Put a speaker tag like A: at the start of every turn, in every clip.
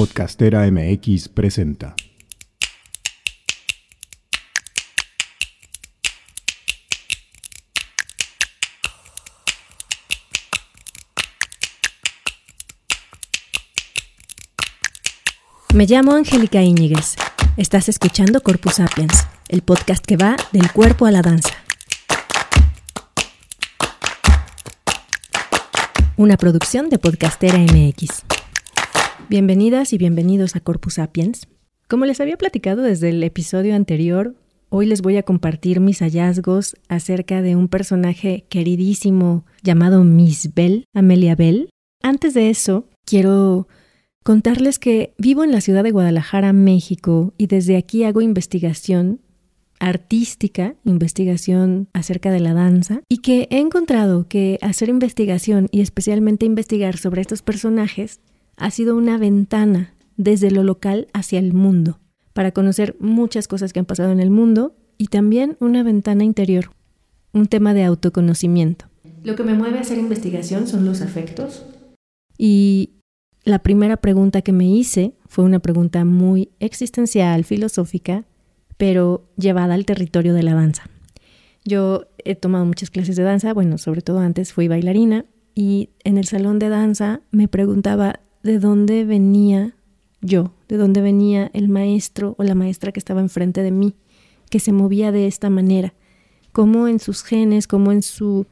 A: Podcastera MX presenta.
B: Me llamo Angélica Íñiguez. Estás escuchando Corpus Sapiens, el podcast que va del cuerpo a la danza. Una producción de Podcastera MX. Bienvenidas y bienvenidos a Corpus Sapiens. Como les había platicado desde el episodio anterior, hoy les voy a compartir mis hallazgos acerca de un personaje queridísimo llamado Miss Bell, Amelia Bell. Antes de eso, quiero contarles que vivo en la ciudad de Guadalajara, México, y desde aquí hago investigación artística, investigación acerca de la danza, y que he encontrado que hacer investigación y especialmente investigar sobre estos personajes ha sido una ventana desde lo local hacia el mundo, para conocer muchas cosas que han pasado en el mundo y también una ventana interior, un tema de autoconocimiento. Lo que me mueve a hacer investigación son los afectos y la primera pregunta que me hice fue una pregunta muy existencial, filosófica, pero llevada al territorio de la danza. Yo he tomado muchas clases de danza, bueno, sobre todo antes fui bailarina y en el salón de danza me preguntaba de dónde venía yo, de dónde venía el maestro o la maestra que estaba enfrente de mí, que se movía de esta manera, cómo en sus genes, cómo en su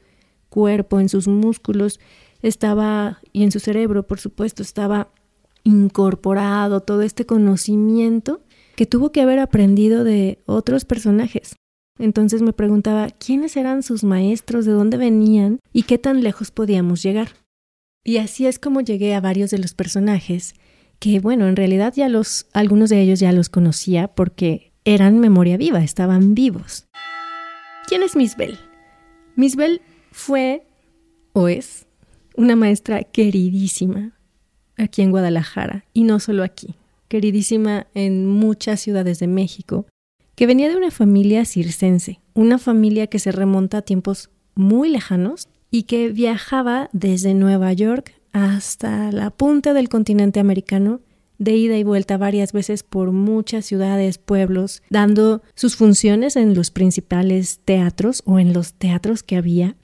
B: cuerpo, en sus músculos estaba, y en su cerebro, por supuesto, estaba incorporado todo este conocimiento que tuvo que haber aprendido de otros personajes. Entonces me preguntaba quiénes eran sus maestros, de dónde venían y qué tan lejos podíamos llegar. Y así es como llegué a varios de los personajes, que bueno, en realidad ya los, algunos de ellos ya los conocía porque eran memoria viva, estaban vivos. ¿Quién es Miss Bell? Miss Bell fue o es una maestra queridísima aquí en Guadalajara, y no solo aquí, queridísima en muchas ciudades de México, que venía de una familia circense, una familia que se remonta a tiempos muy lejanos y que viajaba desde Nueva York hasta la punta del continente americano de ida y vuelta varias veces por muchas ciudades, pueblos, dando sus funciones en los principales teatros o en los teatros que había,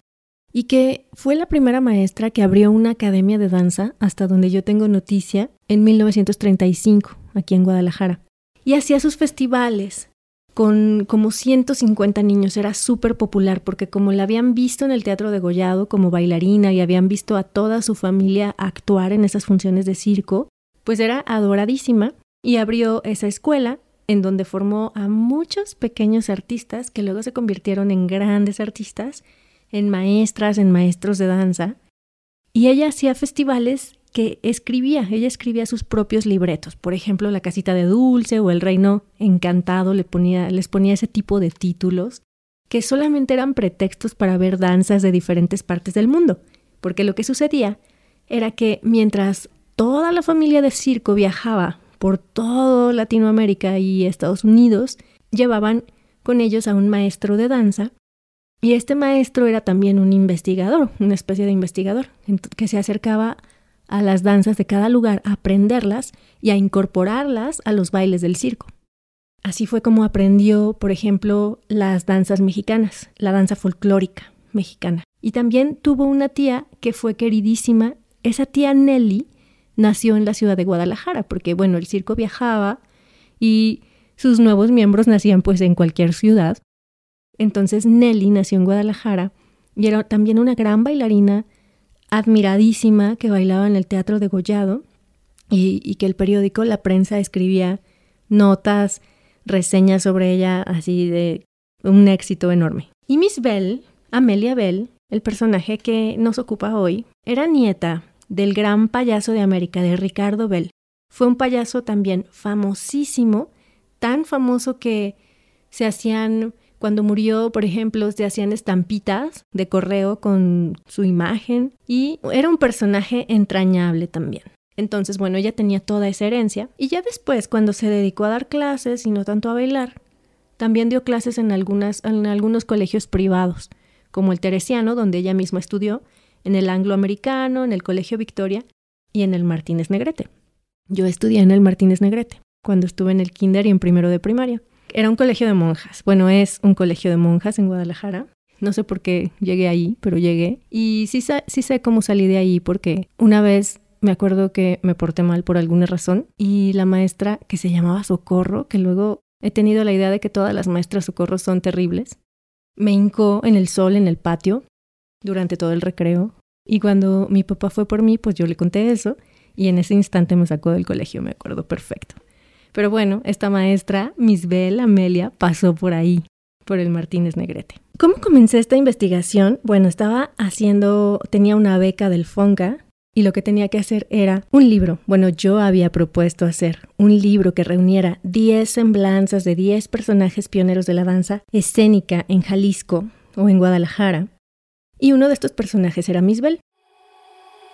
B: y que fue la primera maestra que abrió una academia de danza, hasta donde yo tengo noticia, en 1935, aquí en Guadalajara. Y hacía sus festivales, con como 150 niños. Era súper popular porque como la habían visto en el Teatro de Gollado como bailarina y habían visto a toda su familia actuar en esas funciones de circo, pues era adoradísima y abrió esa escuela en donde formó a muchos pequeños artistas que luego se convirtieron en grandes artistas, en maestras, en maestros de danza. Y ella hacía festivales que escribía, ella escribía sus propios libretos, por ejemplo, La casita de dulce o El reino encantado le ponía, les ponía ese tipo de títulos que solamente eran pretextos para ver danzas de diferentes partes del mundo, porque lo que sucedía era que mientras toda la familia de circo viajaba por todo Latinoamérica y Estados Unidos, llevaban con ellos a un maestro de danza y este maestro era también un investigador, una especie de investigador, que se acercaba a las danzas de cada lugar, a aprenderlas y a incorporarlas a los bailes del circo. Así fue como aprendió, por ejemplo, las danzas mexicanas, la danza folclórica mexicana. Y también tuvo una tía que fue queridísima. Esa tía Nelly nació en la ciudad de Guadalajara, porque bueno, el circo viajaba y sus nuevos miembros nacían pues en cualquier ciudad. Entonces Nelly nació en Guadalajara y era también una gran bailarina admiradísima que bailaba en el Teatro de Gollado y, que el periódico, la prensa, escribía notas, reseñas sobre ella así de un éxito enorme. Y Miss Bell, Amelia Bell, el personaje que nos ocupa hoy, era nieta del gran payaso de América, de Ricardo Bell. Fue un payaso también famosísimo, tan famoso que se hacían cuando murió, por ejemplo, se hacían estampitas de correo con su imagen y era un personaje entrañable también. Entonces, bueno, ella tenía toda esa herencia y ya después, cuando se dedicó a dar clases y no tanto a bailar, también dio clases en, algunos colegios privados, como el Teresiano, donde ella misma estudió, en el Angloamericano, en el Colegio Victoria y en el Martínez Negrete. Yo estudié en el Martínez Negrete, cuando estuve en el kinder y en primero de primaria. Era un colegio de monjas. Bueno, es un colegio de monjas en Guadalajara. No sé por qué llegué ahí, pero llegué. Y sí, sí sé cómo salí de ahí porque una vez me acuerdo que me porté mal por alguna razón y la maestra que se llamaba Socorro, que luego he tenido la idea de que todas las maestras Socorro son terribles, me hincó en el sol en el patio durante todo el recreo y cuando mi papá fue por mí, pues yo le conté eso y en ese instante me sacó del colegio, me acuerdo perfecto. Pero bueno, esta maestra, Miss Bell Amelia, pasó por ahí, por el Martínez Negrete. ¿Cómo comencé esta investigación? Bueno, estaba haciendo, tenía una beca del FONCA y lo que tenía que hacer era un libro. Bueno, yo había propuesto hacer un libro que reuniera 10 semblanzas de 10 personajes pioneros de la danza escénica en Jalisco o en Guadalajara. Y uno de estos personajes era Misbel.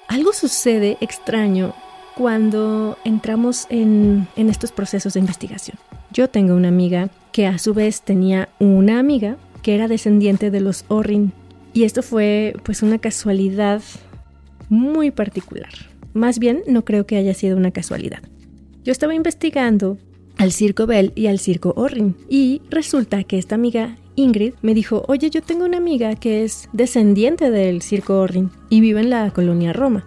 B: Algo sucede extraño cuando entramos en, estos procesos de investigación. Yo tengo una amiga que a su vez tenía una amiga que era descendiente de los Orrin. Y esto fue pues una casualidad muy particular. Más bien, no creo que haya sido una casualidad. Yo estaba investigando al Circo Bell y al Circo Orrin y resulta que esta amiga Ingrid me dijo, oye, yo tengo una amiga que es descendiente del Circo Orrin y vive en la colonia Roma.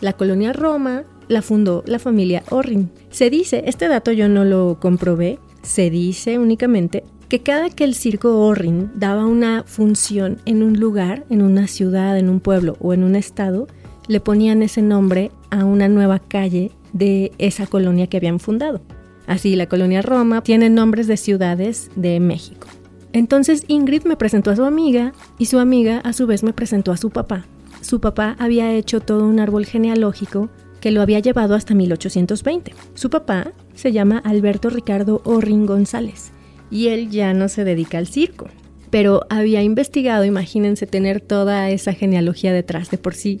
B: La colonia Roma la fundó la familia Orrin. Se dice, este dato yo no lo comprobé, se dice únicamente que cada que el circo Orrin daba una función en un lugar, en una ciudad, en un pueblo o en un estado, le ponían ese nombre a una nueva calle de esa colonia que habían fundado. Así, la colonia Roma tiene nombres de ciudades de México. Entonces Ingrid me presentó a su amiga y su amiga a su vez me presentó a su papá. Su papá había hecho todo un árbol genealógico que lo había llevado hasta 1820. Su papá se llama Alberto Ricardo Orrin González y él ya no se dedica al circo, pero había investigado, imagínense tener toda esa genealogía detrás de por sí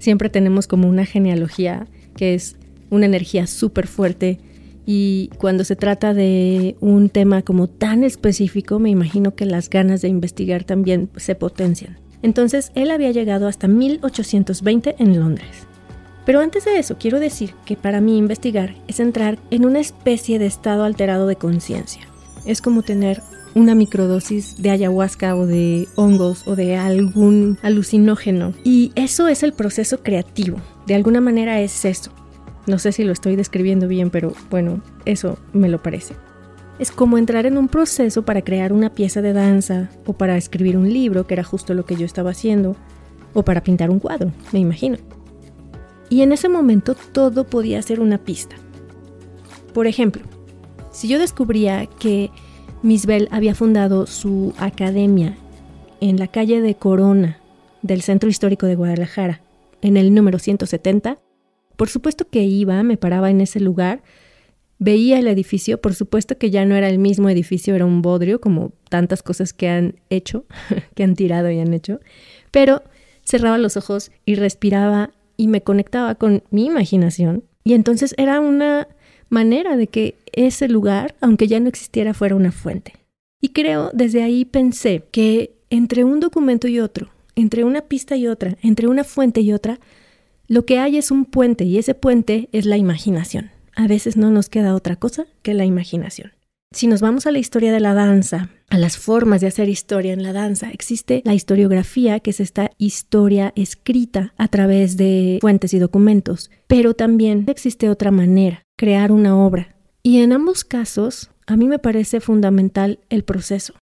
B: siempre tenemos como una genealogía que es una energía súper fuerte y cuando se trata de un tema como tan específico, me imagino que las ganas de investigar también se potencian. Entonces, él había llegado hasta 1820 en Londres. Pero antes de eso, quiero decir que para mí investigar es entrar en una especie de estado alterado de conciencia. Es como tener una microdosis de ayahuasca o de hongos o de algún alucinógeno. Y eso es el proceso creativo. De alguna manera es eso. No sé si lo estoy describiendo bien, pero bueno, eso me lo parece. Es como entrar en un proceso para crear una pieza de danza o para escribir un libro, que era justo lo que yo estaba haciendo, o para pintar un cuadro, me imagino. Y en ese momento todo podía ser una pista. Por ejemplo, si yo descubría que Misbel había fundado su academia en la calle de Corona del Centro Histórico de Guadalajara, en el número 170. Por supuesto que iba, me paraba en ese lugar, veía el edificio, por supuesto que ya no era el mismo edificio, era un bodrio, como tantas cosas que han hecho, que han tirado y han hecho, pero cerraba los ojos y respiraba y me conectaba con mi imaginación. Y entonces era una manera de que ese lugar, aunque ya no existiera, fuera una fuente. Y creo, desde ahí pensé que entre un documento y otro, entre una pista y otra, entre una fuente y otra, lo que hay es un puente y ese puente es la imaginación. A veces no nos queda otra cosa que la imaginación. Si nos vamos a la historia de la danza, a las formas de hacer historia en la danza, existe la historiografía, que es esta historia escrita a través de fuentes y documentos, pero también existe otra manera, crear una obra. Y en ambos casos, a mí me parece fundamental el proceso.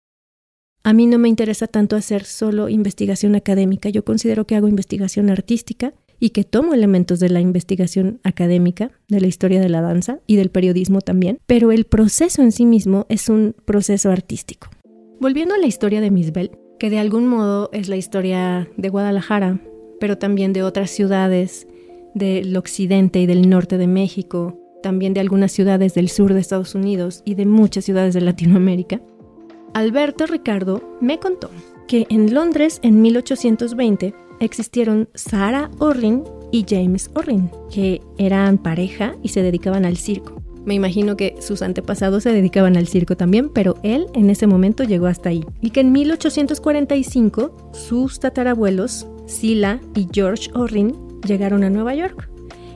B: A mí no me interesa tanto hacer solo investigación académica, yo considero que hago investigación artística y que tomo elementos de la investigación académica, de la historia de la danza y del periodismo también, pero el proceso en sí mismo es un proceso artístico. Volviendo a la historia de Misbel, que de algún modo es la historia de Guadalajara, pero también de otras ciudades del occidente y del norte de México, también de algunas ciudades del sur de Estados Unidos y de muchas ciudades de Latinoamérica, Alberto Ricardo me contó que en Londres en 1820 existieron Sarah Orrin y James Orrin, que eran pareja y se dedicaban al circo. Me imagino que sus antepasados se dedicaban al circo también, pero él en ese momento llegó hasta ahí. Y que en 1845 sus tatarabuelos, Sila y George Orrin, llegaron a Nueva York.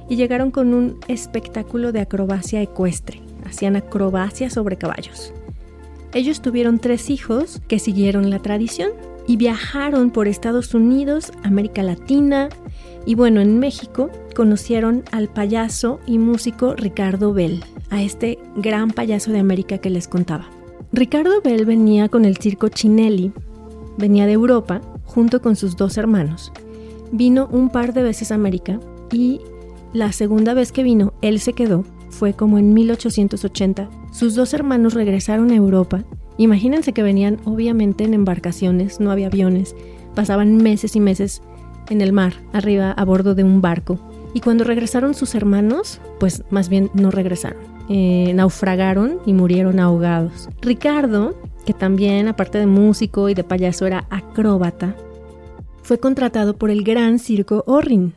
B: y llegaron con un espectáculo de acrobacia ecuestre. Hacían acrobacia sobre caballos. Ellos tuvieron tres hijos que siguieron la tradición y viajaron por Estados Unidos, América Latina y bueno, en México conocieron al payaso y músico Ricardo Bell, a este gran payaso de América que les contaba. Ricardo Bell venía con el circo Chinelli, venía de Europa junto con sus dos hermanos. Vino un par de veces a América y la segunda vez que vino él se quedó, fue como en 1880. Sus dos hermanos regresaron a Europa Imagínense que venían obviamente en embarcaciones, no había aviones, pasaban meses y meses en el mar, arriba a bordo de un barco. Y cuando regresaron sus hermanos, pues más bien no regresaron. Eh, naufragaron y murieron ahogados. Ricardo, que también aparte de músico y de payaso era acróbata, fue contratado por el gran circo Orrin.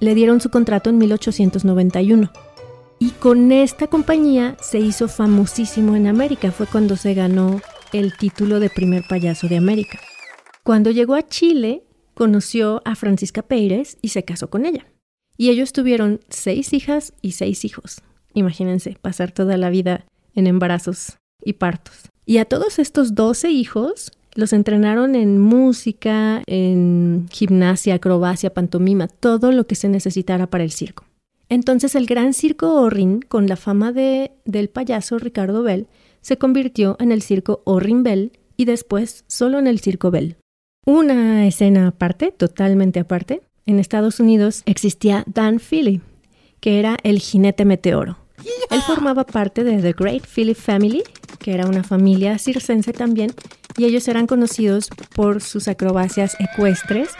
B: Le dieron su contrato en 1891. Y con esta compañía se hizo famosísimo en América. Fue cuando se ganó el título de primer payaso de América. Cuando llegó a Chile, conoció a Francisca Pérez y se casó con ella. Y ellos tuvieron seis hijas y seis hijos. Imagínense, pasar toda la vida en embarazos y partos. Y a todos estos doce hijos los entrenaron en música, en gimnasia, acrobacia, pantomima, todo lo que se necesitara para el circo. Entonces el gran circo Orrin, con la fama de, del payaso Ricardo Bell, se convirtió en el circo Orrin Bell y después solo en el circo Bell. Una escena aparte, totalmente aparte, en Estados Unidos existía Dan Philly, que era el jinete meteoro. Él formaba parte de The Great Philly Family, que era una familia circense también, y ellos eran conocidos por sus acrobacias ecuestres,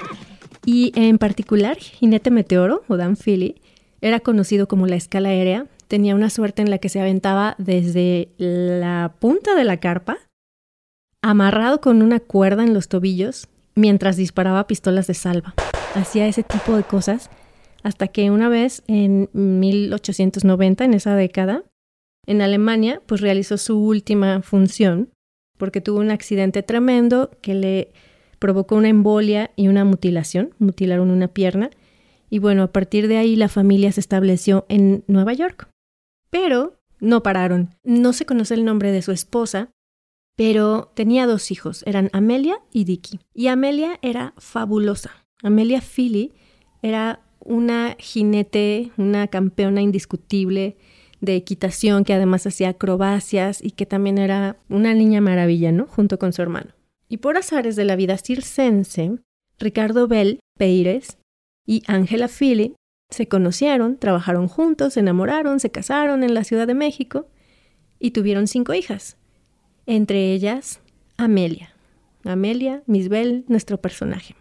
B: y en particular Jinete Meteoro, o Dan Philly, era conocido como la escala aérea. Tenía una suerte en la que se aventaba desde la punta de la carpa, amarrado con una cuerda en los tobillos, mientras disparaba pistolas de salva. Hacía ese tipo de cosas hasta que una vez en 1890, en esa década, en Alemania, pues realizó su última función porque tuvo un accidente tremendo que le provocó una embolia y una mutilación, mutilaron una pierna y bueno, a partir de ahí la familia se estableció en Nueva York. Pero no pararon. No se conoce el nombre de su esposa, pero tenía dos hijos, eran Amelia y Dicky. Y Amelia era fabulosa. Amelia Philly era una jinete, una campeona indiscutible de equitación que además hacía acrobacias y que también era una niña maravilla, ¿no? Junto con su hermano. Y por azares de la vida circense, Ricardo Bell Peires y Angela Philly se conocieron, trabajaron juntos, se enamoraron, se casaron en la Ciudad de México y tuvieron cinco hijas, entre ellas Amelia. Amelia, Misbel, nuestro personaje.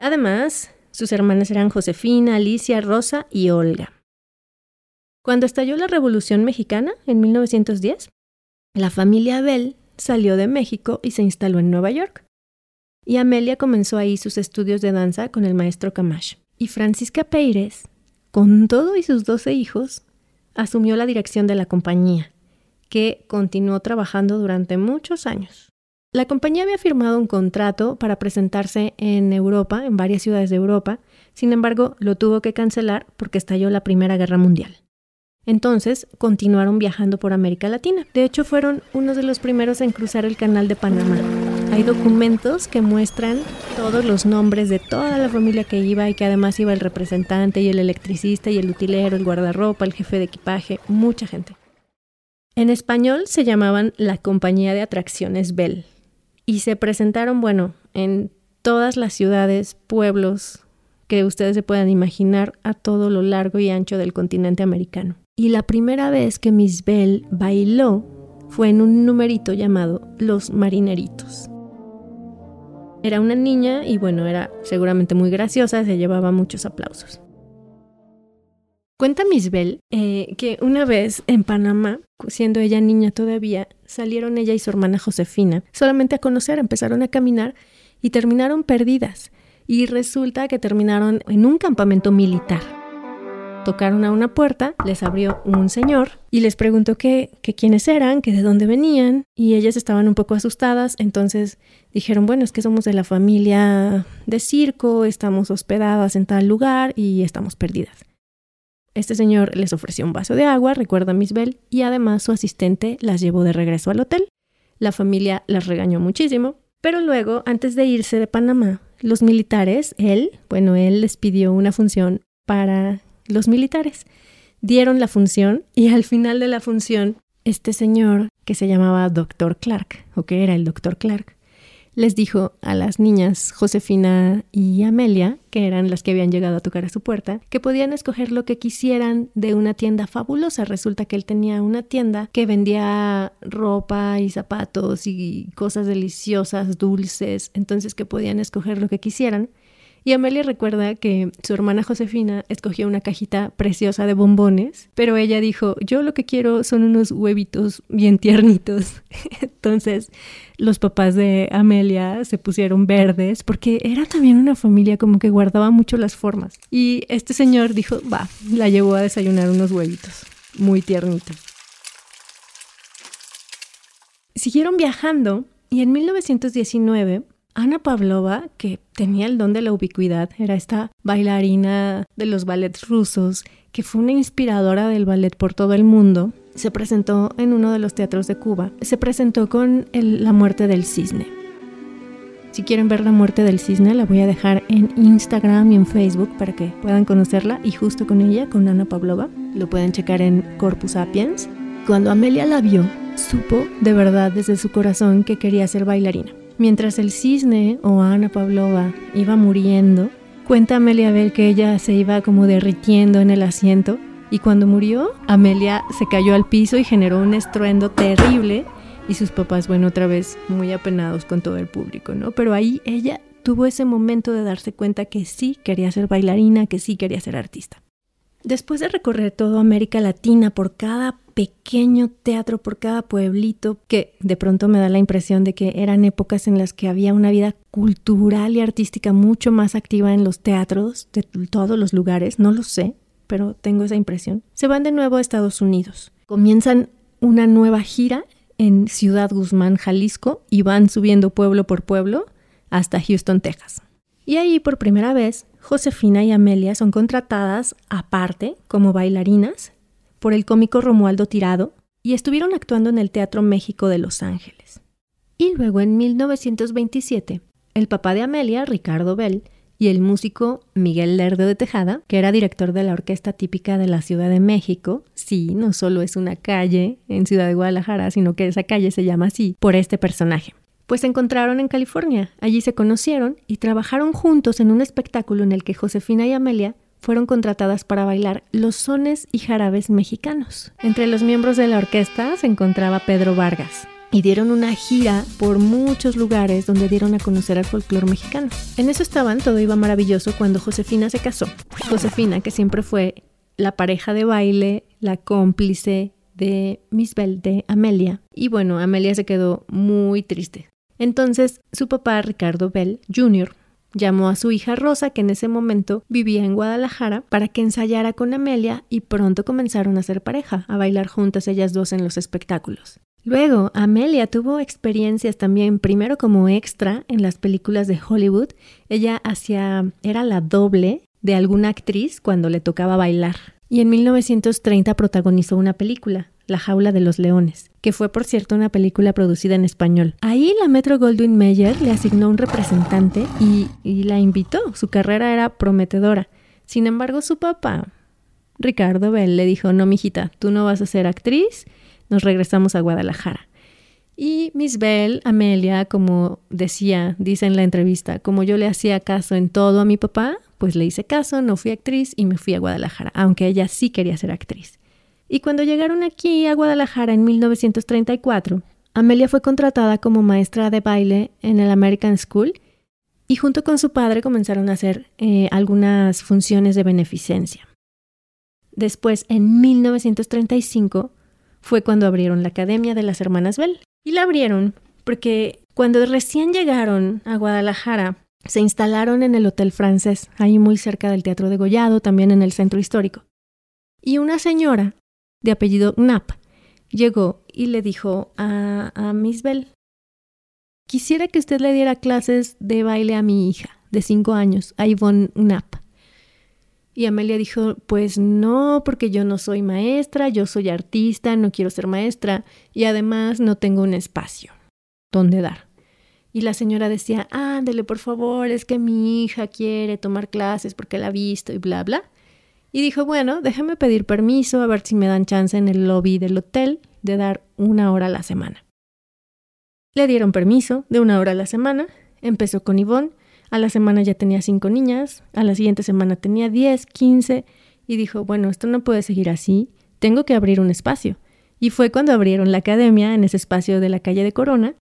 B: Además, sus hermanas eran Josefina, Alicia, Rosa y Olga. Cuando estalló la Revolución Mexicana en 1910, la familia Bell salió de México y se instaló en Nueva York y Amelia comenzó ahí sus estudios de danza con el maestro Camash. Y Francisca Peires, con todo y sus doce hijos, asumió la dirección de la compañía, que continuó trabajando durante muchos años. La compañía había firmado un contrato para presentarse en Europa, en varias ciudades de Europa, sin embargo lo tuvo que cancelar porque estalló la Primera Guerra Mundial. Entonces continuaron viajando por América Latina. De hecho, fueron uno de los primeros en cruzar el canal de Panamá. Hay documentos que muestran todos los nombres de toda la familia que iba y que además iba el representante y el electricista y el utilero, el guardarropa, el jefe de equipaje, mucha gente. En español se llamaban la Compañía de Atracciones Bell y se presentaron, bueno, en todas las ciudades, pueblos que ustedes se puedan imaginar a todo lo largo y ancho del continente americano. Y la primera vez que Miss Bell bailó fue en un numerito llamado Los Marineritos. Era una niña y bueno, era seguramente muy graciosa, se llevaba muchos aplausos. Cuenta Misbel eh, que una vez en Panamá, siendo ella niña todavía, salieron ella y su hermana Josefina solamente a conocer, empezaron a caminar y terminaron perdidas. Y resulta que terminaron en un campamento militar tocaron a una puerta, les abrió un señor y les preguntó qué, quiénes eran, que de dónde venían, y ellas estaban un poco asustadas, entonces dijeron, bueno, es que somos de la familia de circo, estamos hospedadas en tal lugar y estamos perdidas. Este señor les ofreció un vaso de agua, recuerda Miss Bell, y además su asistente las llevó de regreso al hotel. La familia las regañó muchísimo, pero luego, antes de irse de Panamá, los militares, él, bueno, él les pidió una función para los militares. Dieron la función y al final de la función, este señor que se llamaba Dr. Clark, o que era el Dr. Clark, les dijo a las niñas Josefina y Amelia, que eran las que habían llegado a tocar a su puerta, que podían escoger lo que quisieran de una tienda fabulosa. Resulta que él tenía una tienda que vendía ropa y zapatos y cosas deliciosas, dulces, entonces que podían escoger lo que quisieran. Y Amelia recuerda que su hermana Josefina escogió una cajita preciosa de bombones, pero ella dijo, yo lo que quiero son unos huevitos bien tiernitos. Entonces los papás de Amelia se pusieron verdes porque era también una familia como que guardaba mucho las formas. Y este señor dijo, va, la llevó a desayunar unos huevitos muy tiernitos. Siguieron viajando y en 1919 Ana Pavlova, que tenía el don de la ubicuidad, era esta bailarina de los ballets rusos, que fue una inspiradora del ballet por todo el mundo, se presentó en uno de los teatros de Cuba. Se presentó con La muerte del cisne. Si quieren ver la muerte del cisne, la voy a dejar en Instagram y en Facebook para que puedan conocerla y justo con ella, con Ana Pavlova. Lo pueden checar en Corpus Sapiens. Cuando Amelia la vio, supo de verdad desde su corazón que quería ser bailarina. Mientras el cisne o Ana Pavlova iba muriendo, cuenta Amelia Bell que ella se iba como derritiendo en el asiento y cuando murió, Amelia se cayó al piso y generó un estruendo terrible y sus papás, bueno, otra vez muy apenados con todo el público, ¿no? Pero ahí ella tuvo ese momento de darse cuenta que sí quería ser bailarina, que sí quería ser artista. Después de recorrer toda América Latina por cada pequeño teatro, por cada pueblito, que de pronto me da la impresión de que eran épocas en las que había una vida cultural y artística mucho más activa en los teatros de todos los lugares, no lo sé, pero tengo esa impresión. Se van de nuevo a Estados Unidos. Comienzan una nueva gira en Ciudad Guzmán, Jalisco, y van subiendo pueblo por pueblo hasta Houston, Texas. Y ahí por primera vez Josefina y Amelia son contratadas aparte como bailarinas por el cómico Romualdo Tirado y estuvieron actuando en el Teatro México de Los Ángeles. Y luego en 1927, el papá de Amelia, Ricardo Bell, y el músico Miguel Lerdo de Tejada, que era director de la orquesta típica de la Ciudad de México. Sí, no solo es una calle en Ciudad de Guadalajara, sino que esa calle se llama así por este personaje pues se encontraron en California. Allí se conocieron y trabajaron juntos en un espectáculo en el que Josefina y Amelia fueron contratadas para bailar los sones y jarabes mexicanos. Entre los miembros de la orquesta se encontraba Pedro Vargas, y dieron una gira por muchos lugares donde dieron a conocer al folclore mexicano. En eso estaban, todo iba maravilloso cuando Josefina se casó. Josefina, que siempre fue la pareja de baile, la cómplice de Miss Bell, de Amelia. Y bueno, Amelia se quedó muy triste. Entonces su papá, Ricardo Bell Jr., llamó a su hija Rosa, que en ese momento vivía en Guadalajara, para que ensayara con Amelia y pronto comenzaron a ser pareja, a bailar juntas ellas dos en los espectáculos. Luego, Amelia tuvo experiencias también, primero como extra en las películas de Hollywood. Ella era la doble de alguna actriz cuando le tocaba bailar. Y en 1930 protagonizó una película, La jaula de los leones que fue por cierto una película producida en español. Ahí la Metro Goldwyn Mayer le asignó un representante y, la invitó. Su carrera era prometedora. Sin embargo, su papá, Ricardo Bell, le dijo, no, mijita, tú no vas a ser actriz, nos regresamos a Guadalajara. Y Miss Bell, Amelia, como decía, dice en la entrevista, como yo le hacía caso en todo a mi papá, pues le hice caso, no fui actriz y me fui a Guadalajara, aunque ella sí quería ser actriz. Y cuando llegaron aquí a Guadalajara en 1934, Amelia fue contratada como maestra de baile en el American School y junto con su padre comenzaron a hacer eh, algunas funciones de beneficencia. Después, en 1935, fue cuando abrieron la Academia de las Hermanas Bell. Y la abrieron porque cuando recién llegaron a Guadalajara, se instalaron en el Hotel Francés, ahí muy cerca del Teatro de Gollado, también en el centro histórico. Y una señora de apellido Knapp, llegó y le dijo a, a Miss Bell, quisiera que usted le diera clases de baile a mi hija de cinco años, a Yvonne Knapp. Y Amelia dijo, pues no, porque yo no soy maestra, yo soy artista, no quiero ser maestra y además no tengo un espacio donde dar. Y la señora decía, ándele por favor, es que mi hija quiere tomar clases porque la ha visto y bla, bla. Y dijo, bueno, déjame pedir permiso a ver si me dan chance en el lobby del hotel de dar una hora a la semana. Le dieron permiso de una hora a la semana, empezó con Ivonne, a la semana ya tenía cinco niñas, a la siguiente semana tenía diez, quince, y dijo, bueno, esto no puede seguir así, tengo que abrir un espacio. Y fue cuando abrieron la academia en ese espacio de la calle de Corona,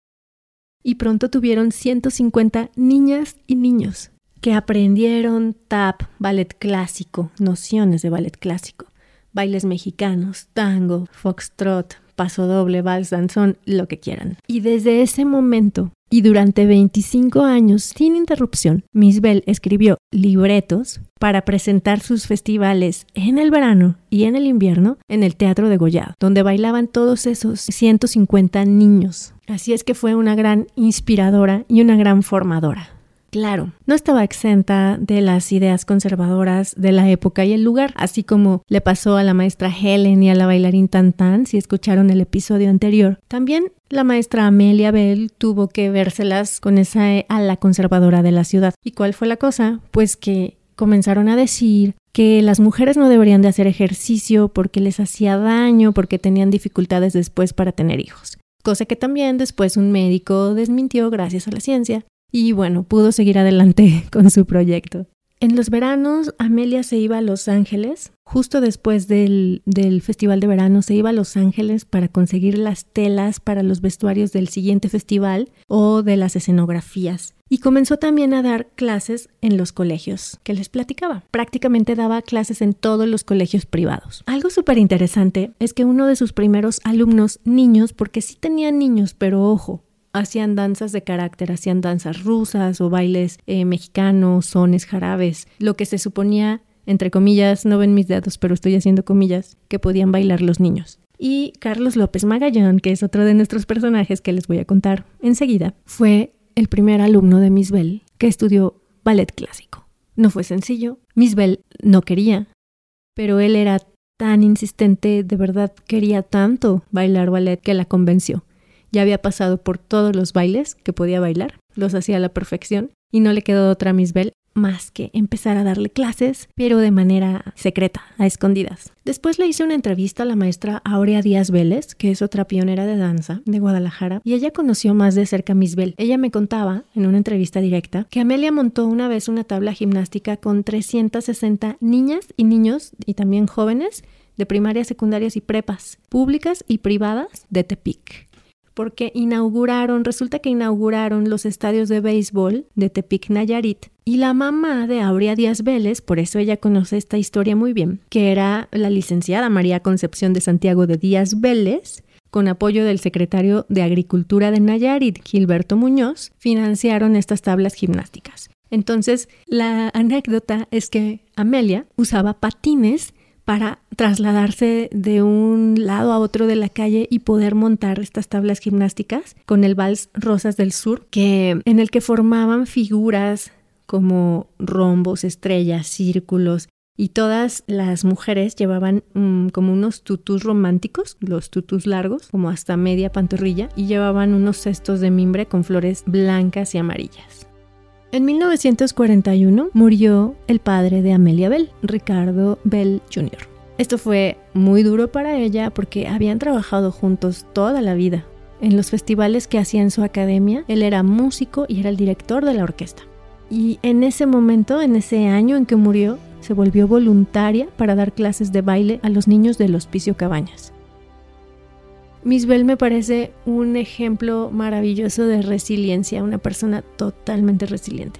B: y pronto tuvieron 150 niñas y niños que aprendieron tap, ballet clásico, nociones de ballet clásico, bailes mexicanos, tango, foxtrot, paso doble, vals, danzón, lo que quieran. Y desde ese momento y durante 25 años, sin interrupción, Miss Bell escribió libretos para presentar sus festivales en el verano y en el invierno en el Teatro de Goya, donde bailaban todos esos 150 niños. Así es que fue una gran inspiradora y una gran formadora. Claro, no estaba exenta de las ideas conservadoras de la época y el lugar, así como le pasó a la maestra Helen y a la bailarín Tantan, si escucharon el episodio anterior. También la maestra Amelia Bell tuvo que vérselas con esa ala conservadora de la ciudad. ¿Y cuál fue la cosa? Pues que comenzaron a decir que las mujeres no deberían de hacer ejercicio porque les hacía daño, porque tenían dificultades después para tener hijos. Cosa que también después un médico desmintió gracias a la ciencia y bueno, pudo seguir adelante con su proyecto. En los veranos, Amelia se iba a Los Ángeles. Justo después del, festival de verano, se iba a Los Ángeles para conseguir las telas para los vestuarios del siguiente festival o de las escenografías. Y comenzó también a dar clases en los colegios que les platicaba. Prácticamente daba clases en todos los colegios privados. Algo súper interesante es que uno de sus primeros alumnos, niños, porque sí tenían niños, pero ojo, hacían danzas de carácter, hacían danzas rusas o bailes eh, mexicanos, sones, jarabes, lo que se suponía, entre comillas, no ven mis dedos, pero estoy haciendo comillas, que podían bailar los niños. Y Carlos López Magallón, que es otro de nuestros personajes que les voy a contar enseguida, fue el primer alumno de Miss Bell que estudió ballet clásico. No fue sencillo, Miss Bell no quería, pero él era tan insistente, de verdad quería tanto bailar ballet que la convenció. Ya había pasado por todos los bailes que podía bailar, los hacía a la perfección y no le quedó otra a Miss Bell más que empezar a darle clases, pero de manera secreta, a escondidas. Después le hice una entrevista a la maestra Aurea Díaz Vélez, que es otra pionera de danza de Guadalajara, y ella conoció más de cerca a Miss Bell. Ella me contaba, en una entrevista directa, que Amelia montó una vez una tabla gimnástica con 360 niñas y niños, y también jóvenes, de primarias, secundarias y prepas, públicas y privadas de Tepic porque inauguraron, resulta que inauguraron los estadios de béisbol de Tepic Nayarit y la mamá de Aurea Díaz Vélez, por eso ella conoce esta historia muy bien, que era la licenciada María Concepción de Santiago de Díaz Vélez, con apoyo del secretario de Agricultura de Nayarit, Gilberto Muñoz, financiaron estas tablas gimnásticas. Entonces, la anécdota es que Amelia usaba patines para trasladarse de un lado a otro de la calle y poder montar estas tablas gimnásticas con el vals Rosas del Sur, que en el que formaban figuras como rombos, estrellas, círculos, y todas las mujeres llevaban mm, como unos tutus románticos, los tutus largos, como hasta media pantorrilla, y llevaban unos cestos de mimbre con flores blancas y amarillas. En 1941 murió el padre de Amelia Bell, Ricardo Bell Jr. Esto fue muy duro para ella porque habían trabajado juntos toda la vida. En los festivales que hacía en su academia, él era músico y era el director de la orquesta. Y en ese momento, en ese año en que murió, se volvió voluntaria para dar clases de baile a los niños del Hospicio Cabañas. Miss Bell me parece un ejemplo maravilloso de resiliencia, una persona totalmente resiliente.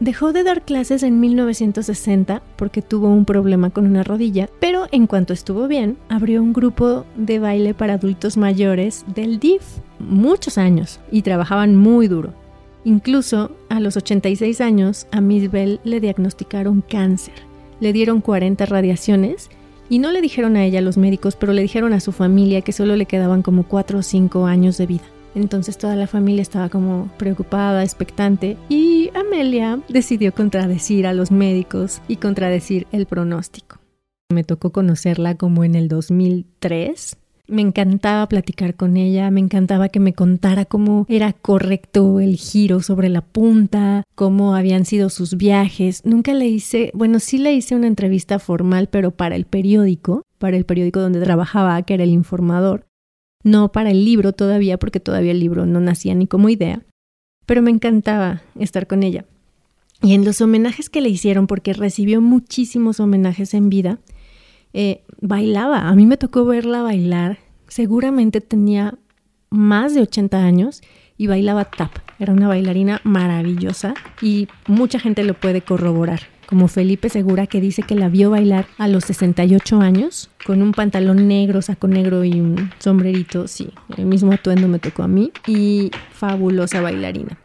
B: Dejó de dar clases en 1960 porque tuvo un problema con una rodilla, pero en cuanto estuvo bien, abrió un grupo de baile para adultos mayores del DIF, muchos años, y trabajaban muy duro. Incluso a los 86 años a Miss Bell le diagnosticaron cáncer, le dieron 40 radiaciones y no le dijeron a ella los médicos, pero le dijeron a su familia que solo le quedaban como 4 o 5 años de vida. Entonces toda la familia estaba como preocupada, expectante y Amelia decidió contradecir a los médicos y contradecir el pronóstico. Me tocó conocerla como en el 2003 me encantaba platicar con ella, me encantaba que me contara cómo era correcto el giro sobre la punta, cómo habían sido sus viajes. Nunca le hice, bueno, sí le hice una entrevista formal, pero para el periódico, para el periódico donde trabajaba, que era el informador. No para el libro todavía, porque todavía el libro no nacía ni como idea. Pero me encantaba estar con ella. Y en los homenajes que le hicieron, porque recibió muchísimos homenajes en vida, eh, bailaba. A mí me tocó verla bailar. Seguramente tenía más de 80 años y bailaba tap. Era una bailarina maravillosa y mucha gente lo puede corroborar. Como Felipe Segura que dice que la vio bailar a los 68 años con un pantalón negro, saco negro y un sombrerito. Sí, el mismo atuendo me tocó a mí y fabulosa bailarina.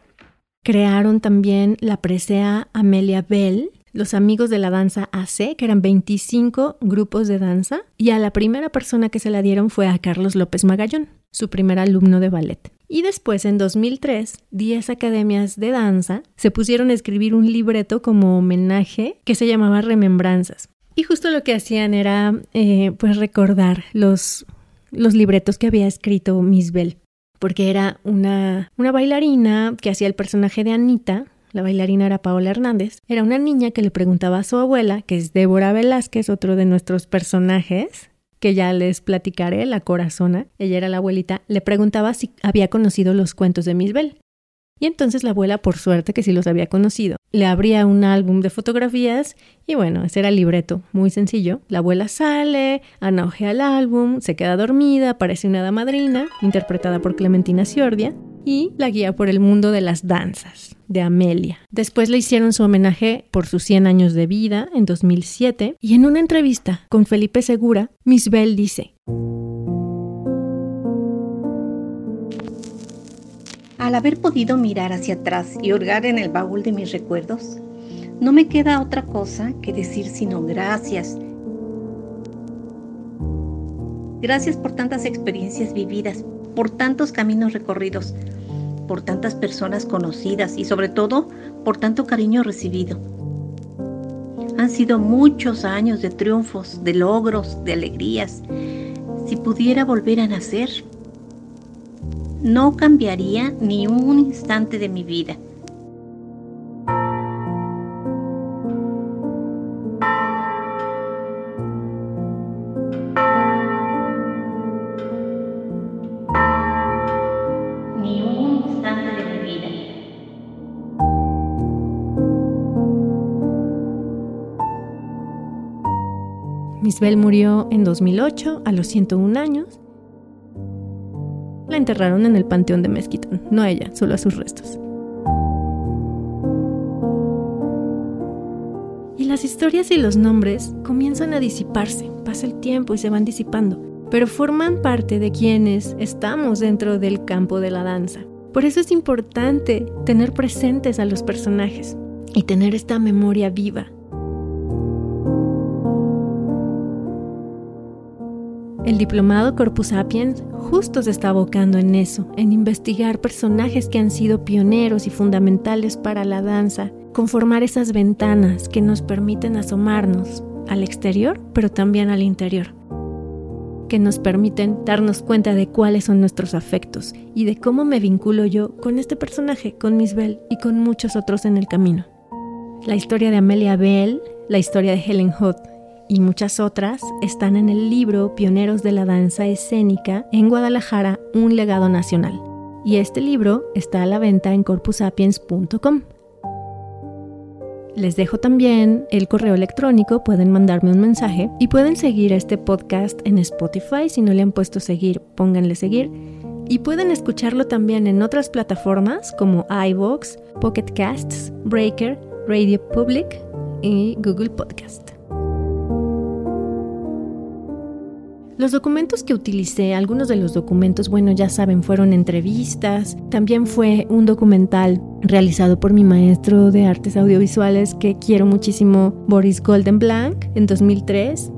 B: Crearon también la presea Amelia Bell, los amigos de la danza AC, que eran 25 grupos de danza, y a la primera persona que se la dieron fue a Carlos López Magallón, su primer alumno de ballet. Y después, en 2003, 10 academias de danza se pusieron a escribir un libreto como homenaje que se llamaba Remembranzas. Y justo lo que hacían era, eh, pues, recordar los, los libretos que había escrito Miss Bell porque era una, una bailarina que hacía el personaje de Anita, la bailarina era Paola Hernández, era una niña que le preguntaba a su abuela, que es Débora Velázquez, otro de nuestros personajes, que ya les platicaré, la corazona, ella era la abuelita, le preguntaba si había conocido los cuentos de Misbel. Y entonces la abuela, por suerte que sí los había conocido, le abría un álbum de fotografías y bueno, ese era el libreto, muy sencillo. La abuela sale, anaujea el álbum, se queda dormida, aparece una damadrina, interpretada por Clementina Ciordia, y la guía por el mundo de las danzas de Amelia. Después le hicieron su homenaje por sus 100 años de vida en 2007 y en una entrevista con Felipe Segura, Miss Bell dice,
C: Al haber podido mirar hacia atrás y hurgar en el baúl de mis recuerdos, no me queda otra cosa que decir sino gracias. Gracias por tantas experiencias vividas, por tantos caminos recorridos, por tantas personas conocidas y sobre todo por tanto cariño recibido. Han sido muchos años de triunfos, de logros, de alegrías. Si pudiera volver a nacer, no cambiaría ni un instante de mi vida.
B: Misbel murió en 2008 a los 101 años enterraron en el panteón de Mezquitán, no a ella, solo a sus restos. Y las historias y los nombres comienzan a disiparse, pasa el tiempo y se van disipando, pero forman parte de quienes estamos dentro del campo de la danza. Por eso es importante tener presentes a los personajes y tener esta memoria viva. El diplomado Corpus Sapiens justo se está abocando en eso, en investigar personajes que han sido pioneros y fundamentales para la danza, conformar esas ventanas que nos permiten asomarnos al exterior, pero también al interior, que nos permiten darnos cuenta de cuáles son nuestros afectos y de cómo me vinculo yo con este personaje, con Miss Bell y con muchos otros en el camino. La historia de Amelia Bell, la historia de Helen Huth, y muchas otras están en el libro Pioneros de la Danza Escénica en Guadalajara, un legado nacional. Y este libro está a la venta en corpusapiens.com. Les dejo también el correo electrónico, pueden mandarme un mensaje y pueden seguir este podcast en Spotify. Si no le han puesto seguir, pónganle seguir. Y pueden escucharlo también en otras plataformas como iVoox, Pocket Casts, Breaker, Radio Public y Google Podcast. Los documentos que utilicé, algunos de los documentos, bueno, ya saben, fueron entrevistas, también fue un documental realizado por mi maestro de artes audiovisuales que quiero muchísimo, Boris Goldenblank, en 2003.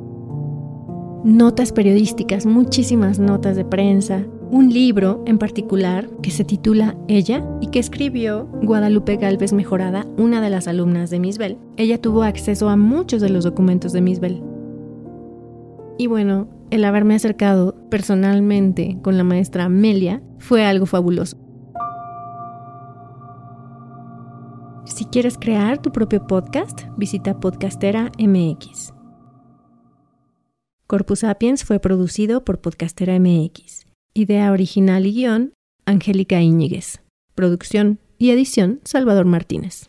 B: Notas periodísticas, muchísimas notas de prensa, un libro en particular que se titula Ella y que escribió Guadalupe Galvez Mejorada, una de las alumnas de Misbel. Ella tuvo acceso a muchos de los documentos de Misbel. Y bueno, el haberme acercado personalmente con la maestra Amelia fue algo fabuloso. Si quieres crear tu propio podcast, visita Podcastera MX. Corpus Sapiens fue producido por Podcastera MX. Idea original y guion, Angélica Íñiguez. Producción y edición, Salvador Martínez.